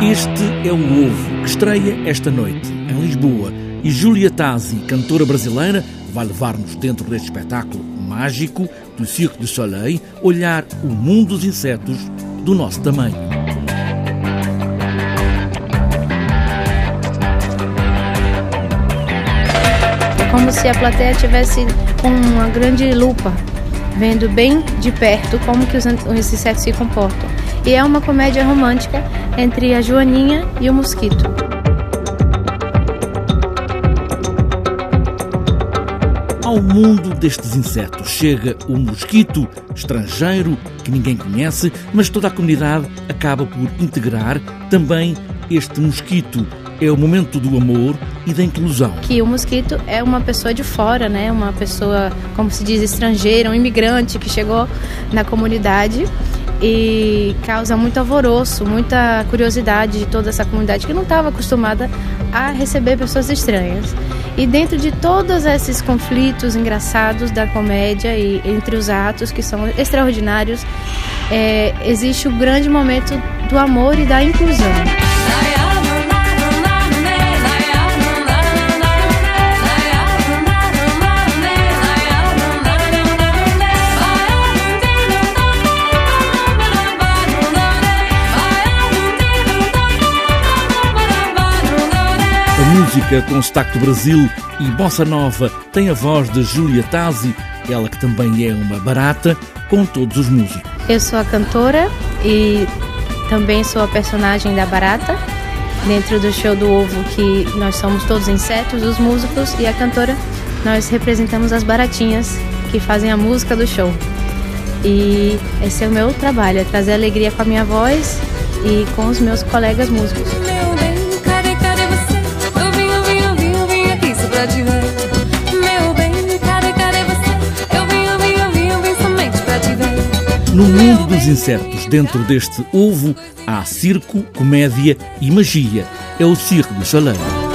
Este é o Ovo, que estreia esta noite, em Lisboa. E Júlia Tazzi, cantora brasileira, vai levar-nos dentro deste espetáculo mágico do Cirque du Soleil, olhar o mundo dos insetos do nosso tamanho. É como se a plateia tivesse uma grande lupa, vendo bem de perto como que os insetos se comportam. E é uma comédia romântica entre a Joaninha e o mosquito. Ao mundo destes insetos chega o mosquito estrangeiro que ninguém conhece, mas toda a comunidade acaba por integrar também este mosquito. É o momento do amor e da inclusão. Que o mosquito é uma pessoa de fora, né? Uma pessoa, como se diz, estrangeira, um imigrante que chegou na comunidade e causa muito alvoroço, muita curiosidade de toda essa comunidade que não estava acostumada a receber pessoas estranhas. E dentro de todos esses conflitos engraçados da comédia e entre os atos que são extraordinários, é, existe o grande momento do amor e da inclusão. Música com sotaque Brasil e bossa nova tem a voz de Júlia Tazzi, ela que também é uma barata, com todos os músicos. Eu sou a cantora e também sou a personagem da barata, dentro do show do ovo que nós somos todos insetos, os músicos e a cantora, nós representamos as baratinhas que fazem a música do show. E esse é o meu trabalho, é trazer alegria com a minha voz e com os meus colegas músicos. No mundo dos insetos, dentro deste ovo, há circo, comédia e magia. É o Circo do Soleil.